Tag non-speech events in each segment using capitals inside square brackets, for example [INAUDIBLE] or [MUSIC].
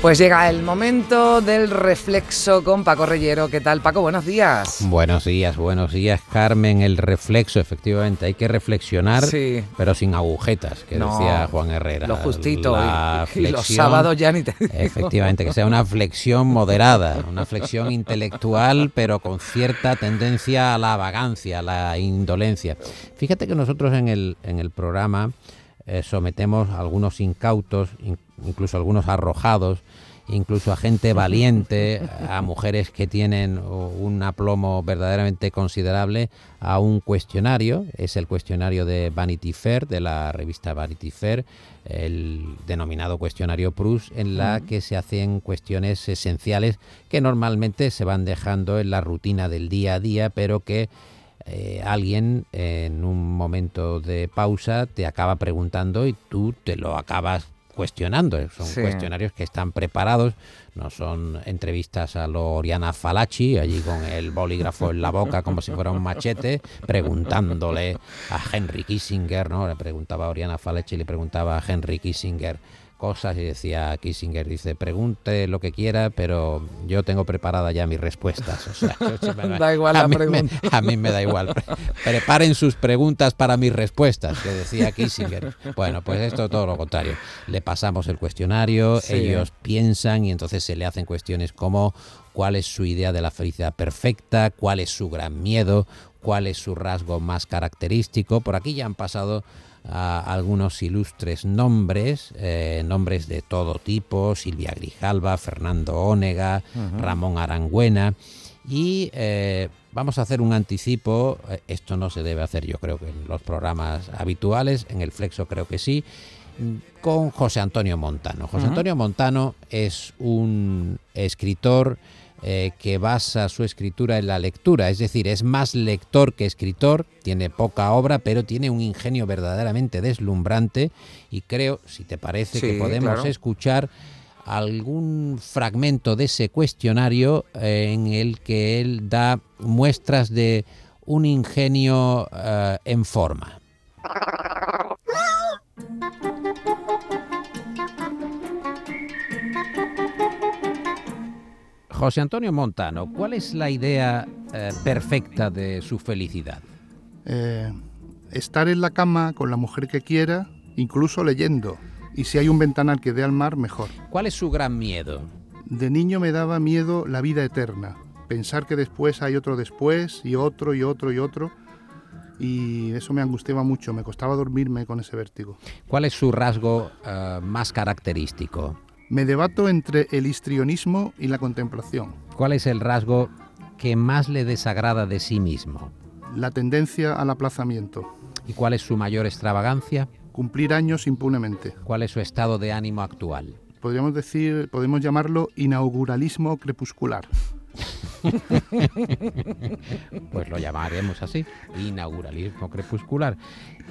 Pues llega el momento del reflexo con Paco Reyero. ¿Qué tal, Paco? Buenos días. Buenos días, buenos días, Carmen. El reflexo, efectivamente, hay que reflexionar, pero sin agujetas, que decía Juan Herrera. Lo justito. y, los sábados ya ni te Efectivamente, que sea una flexión moderada, una flexión intelectual, pero con cierta tendencia a la vagancia, a la indolencia. Fíjate que nosotros en el, en el programa eh, sometemos a algunos incautos, incluso algunos arrojados, incluso a gente [LAUGHS] valiente, a mujeres que tienen un aplomo verdaderamente considerable, a un cuestionario, es el cuestionario de Vanity Fair, de la revista Vanity Fair, el denominado cuestionario Prus, en la que se hacen cuestiones esenciales que normalmente se van dejando en la rutina del día a día, pero que eh, alguien en un momento de pausa te acaba preguntando y tú te lo acabas cuestionando. Son cuestionarios que están preparados, no son entrevistas a lo Oriana Falachi, allí con el bolígrafo en la boca como si fuera un machete, preguntándole a Henry Kissinger, ¿no? Le preguntaba a Oriana Falachi, le preguntaba a Henry Kissinger cosas y decía Kissinger, dice, pregunte lo que quiera, pero yo tengo preparada ya mis respuestas. O sea, [LAUGHS] da igual a la pregunta. a mí me da igual. [LAUGHS] Preparen sus preguntas para mis respuestas, que decía Kissinger. Bueno, pues esto todo lo contrario. Le pasamos el cuestionario, ellos piensan y entonces se le hacen cuestiones como cuál es su idea de la felicidad perfecta, cuál es su gran miedo, cuál es su rasgo más característico. Por aquí ya han pasado a algunos ilustres nombres, eh, nombres de todo tipo, Silvia Grijalva, Fernando Ónega, Ramón Arangüena, y eh, vamos a hacer un anticipo, eh, esto no se debe hacer yo creo que en los programas habituales, en el Flexo creo que sí, con José Antonio Montano. José Antonio Montano es un escritor eh, que basa su escritura en la lectura, es decir, es más lector que escritor, tiene poca obra, pero tiene un ingenio verdaderamente deslumbrante y creo, si te parece, que podemos escuchar algún fragmento de ese cuestionario eh, en el que él da muestras de un ingenio eh, en forma. José Antonio Montano, ¿cuál es la idea eh, perfecta de su felicidad? Eh, estar en la cama con la mujer que quiera, incluso leyendo. Y si hay un ventanal que dé al mar, mejor. ¿Cuál es su gran miedo? De niño me daba miedo la vida eterna. Pensar que después hay otro después, y otro, y otro, y otro. Y eso me angustiaba mucho, me costaba dormirme con ese vértigo. ¿Cuál es su rasgo eh, más característico? Me debato entre el histrionismo y la contemplación. ¿Cuál es el rasgo que más le desagrada de sí mismo? La tendencia al aplazamiento. ¿Y cuál es su mayor extravagancia? Cumplir años impunemente. ¿Cuál es su estado de ánimo actual? Podríamos decir, podemos llamarlo inauguralismo crepuscular. [LAUGHS] pues lo llamaremos así, inauguralismo crepuscular.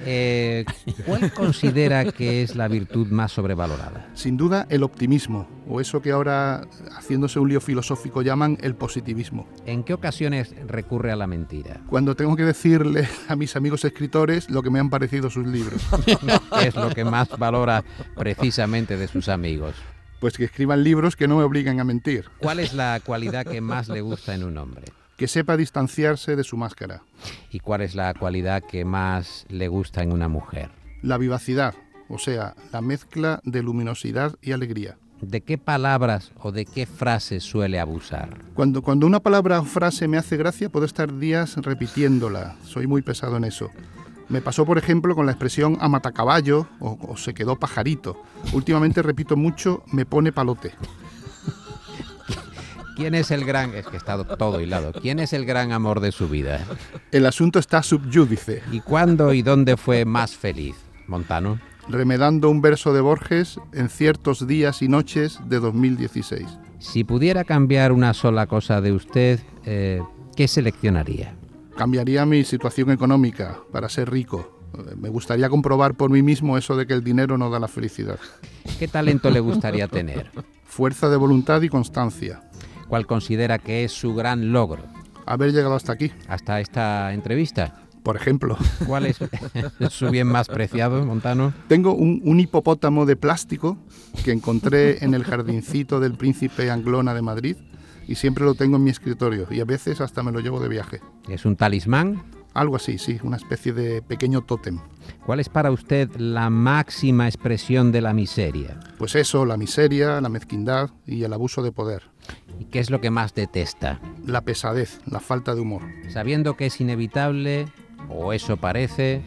Eh, ¿Cuál [LAUGHS] considera que es la virtud más sobrevalorada? Sin duda el optimismo, o eso que ahora, haciéndose un lío filosófico, llaman el positivismo. ¿En qué ocasiones recurre a la mentira? Cuando tengo que decirle a mis amigos escritores lo que me han parecido sus libros. [LAUGHS] es lo que más valora precisamente de sus amigos? Pues que escriban libros que no me obliguen a mentir. ¿Cuál es la [LAUGHS] cualidad que más le gusta en un hombre? Que sepa distanciarse de su máscara. ¿Y cuál es la cualidad que más le gusta en una mujer? La vivacidad, o sea, la mezcla de luminosidad y alegría. ¿De qué palabras o de qué frases suele abusar? Cuando, cuando una palabra o frase me hace gracia, puedo estar días repitiéndola. Soy muy pesado en eso. Me pasó, por ejemplo, con la expresión amatacaballo o, o se quedó pajarito. Últimamente repito mucho, me pone palote. ¿Quién es el gran, es que está todo hilado, quién es el gran amor de su vida? El asunto está subyúdice. ¿Y cuándo y dónde fue más feliz, Montano? Remedando un verso de Borges en ciertos días y noches de 2016. Si pudiera cambiar una sola cosa de usted, eh, ¿qué seleccionaría? Cambiaría mi situación económica para ser rico. Me gustaría comprobar por mí mismo eso de que el dinero no da la felicidad. ¿Qué talento le gustaría tener? Fuerza de voluntad y constancia. ¿Cuál considera que es su gran logro Haber llegado hasta aquí, hasta esta entrevista? por ejemplo. ¿Cuál es [LAUGHS] su bien más preciado, Montano? Tengo un, un hipopótamo de plástico que encontré en el jardincito del Príncipe Anglona de Madrid y siempre lo tengo en mi escritorio y a veces hasta me lo llevo de viaje. ¿Es un talismán? Algo así, sí, una especie de pequeño tótem. ¿Cuál es para usted la máxima expresión de la miseria? Pues eso, la miseria, la mezquindad y el abuso de poder. ¿Y qué es lo que más detesta? La pesadez, la falta de humor. Sabiendo que es inevitable, o eso parece,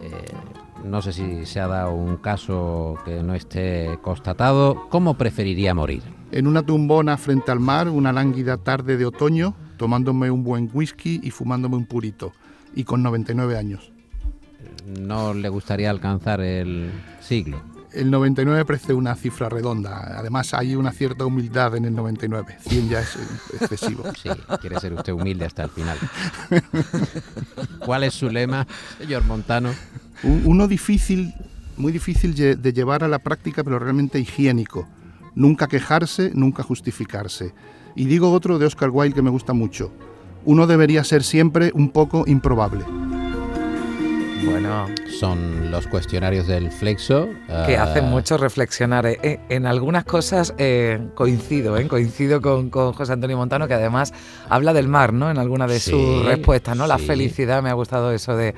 eh, no sé si se ha dado un caso que no esté constatado, ¿cómo preferiría morir? En una tumbona frente al mar, una lánguida tarde de otoño, tomándome un buen whisky y fumándome un purito. Y con 99 años. ¿No le gustaría alcanzar el siglo? El 99 parece una cifra redonda. Además, hay una cierta humildad en el 99. 100 ya es eh, excesivo. Sí, quiere ser usted humilde hasta el final. ¿Cuál es su lema, señor Montano? Un- Uno difícil, muy difícil de llevar a la práctica, pero realmente higiénico. Nunca quejarse, nunca justificarse. Y digo otro de Oscar Wilde que me gusta mucho. Uno debería ser siempre un poco improbable. Bueno, Son los cuestionarios del Flexo. que ah, hacen mucho reflexionar. eh. Eh, en algunas cosas eh, coincido, ¿eh? coincido con, con José Antonio Montano, que además habla del mar, ¿no? En alguna de Sí, sus respuestas, ¿no? La sí. felicidad, me ha gustado eso de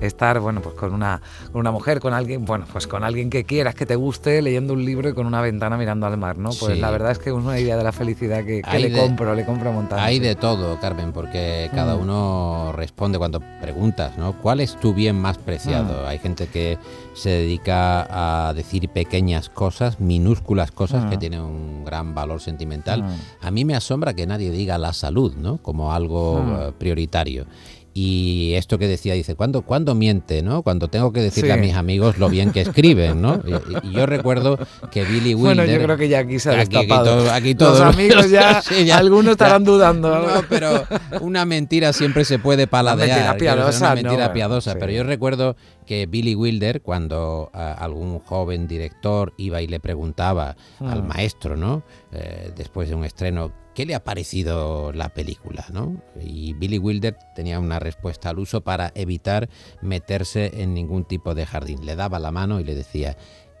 estar, bueno, pues con una, con una mujer, con alguien, bueno, pues con alguien que quieras, que te guste, leyendo un libro y con una ventana mirando al mar, ¿no? Pues Sí. la verdad es que es una idea de la felicidad que, le de- compro, le compro a. Hay sí. de todo, Carmen, porque cada Mm. uno responde cuando preguntas, ¿no? ¿Cuál es tu bien más preciado? Mm. Hay gente que se dedica a decir pequeñas cosas, minúsculas cosas que Mm. tienen un gran valor sentimental. A mí me asombra que nadie diga la salud, ¿no? Como algo eh, prioritario. Y esto que decía, dice, ¿cuándo, ¿cuándo miente, no? Cuando tengo que decirle Sí. a mis amigos lo bien que escriben, ¿no? Y, y yo recuerdo que Billy Wilder... Bueno, yo creo que ya aquí se ha Aquí- aquí destapado. todo- aquí Los amigos [LAUGHS] ya, Sí, ya- algunos estarán ya- dudando. No, pero una mentira siempre se puede [LAUGHS] paladear. mentira quiero decir, piadosa, Una no, mentira bueno, piadosa. sí. Pero yo recuerdo que Billy Wilder, cuando ah, algún joven director iba y le preguntaba al Mm. maestro, ¿no? Eh, después de un estreno, ¿qué le ha parecido la película, no? Y Billy Wilder tenía una respuesta al uso para evitar meterse en ningún tipo de jardín. Le daba la mano y le decía.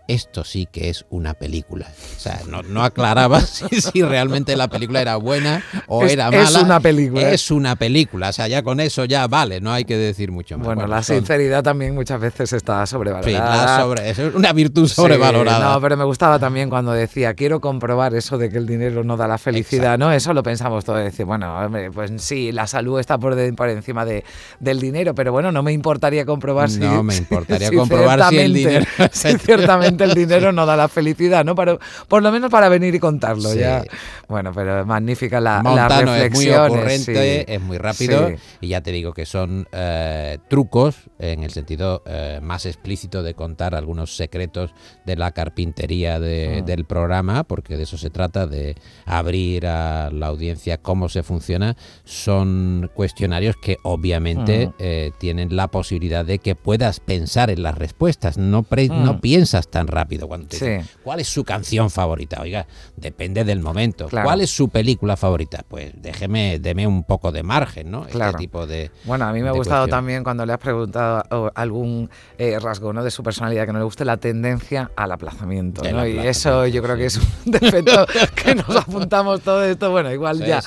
Esto sí que es una película. O sea, no, no aclaraba [LAUGHS] si, si realmente la película era buena o Es- era es mala. una película. Es una película. O sea, ya con eso ya vale, no hay que decir mucho más. Bueno, la son- sinceridad también muchas veces está sobrevalorada. Sí, la sobre- es una virtud Sí, sobrevalorada. no, pero me gustaba también cuando decía, quiero comprobar eso de que el dinero no da la felicidad, ¿no? Eso lo pensamos todos, decir, bueno, hombre, pues sí, la salud está por, de- por encima de, del dinero, pero bueno, no me importaría comprobar si... No me importaría [LAUGHS] comprobar si el dinero- [LAUGHS] si ciertamente el dinero no da la felicidad, ¿no? Pero, por lo menos para venir y contarlo, Sí. ya. Bueno, pero magnífica la, las Montano es muy ocurrente, sí. es muy rápido Sí. y ya te digo que son eh, trucos en el sentido eh, más explícito de contar algunos secretos de la carpintería de- Mm. del programa, porque de eso se trata, de abrir a la audiencia cómo se funciona. Son cuestionarios que obviamente Mm. eh, tienen la posibilidad de que puedas pensar en las respuestas, no, pre- Mm. no piensas tan rápido cuando te Sí. dicen, ¿cuál es su canción favorita? Oiga, depende del momento. Claro. ¿Cuál es su película favorita? Pues déjeme, deme un poco de margen, ¿no? Claro. Este tipo de. Bueno, a mí me ha gustado cuestión. también cuando le has preguntado algún eh, rasgo ¿no? de su personalidad que no le guste la tendencia al aplazamiento. ¿no? Y eso yo creo que es un [LAUGHS] defecto que nos apuntamos todo esto. Bueno, igual Sí, ya.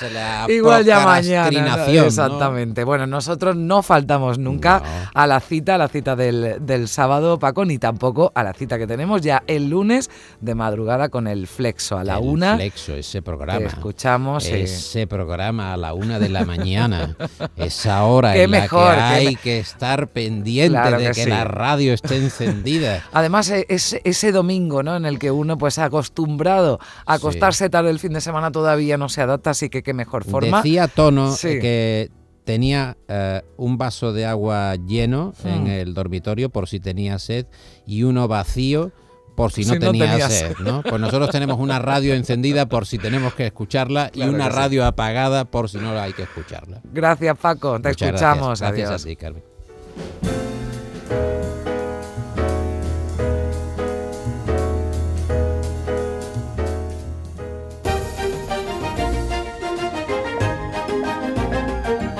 Igual ya mañana. Exactamente. Bueno, nosotros no faltamos nunca a la cita, a la cita del, del sábado, Paco, ni tampoco a la cita que tenemos ya el lunes de madrugada con el Flexo a la El una. Flexo, ese programa. escuchamos. eh, Ese programa a la una de la mañana, [LAUGHS] esa hora Qué en la mejor, que hay que estar pendiente Claro de que que, sí. la radio esté encendida. [LAUGHS] Además, e- ese, ese domingo, ¿no? En el que uno, pues, acostumbrado a Sí. acostarse tarde el fin de semana todavía no se adapta, así que qué mejor forma. Decía Tono Sí. eh, que tenía eh, un vaso de agua lleno en el dormitorio por si tenía sed y uno vacío por si no, Si no tenía, sed, sed. ¿no? Pues nosotros tenemos una radio encendida por si tenemos que escucharla Claro y una sí. radio apagada por si no hay que escucharla. Gracias, Paco. Te Muchas escuchamos. Gracias, gracias a ti, Carmen.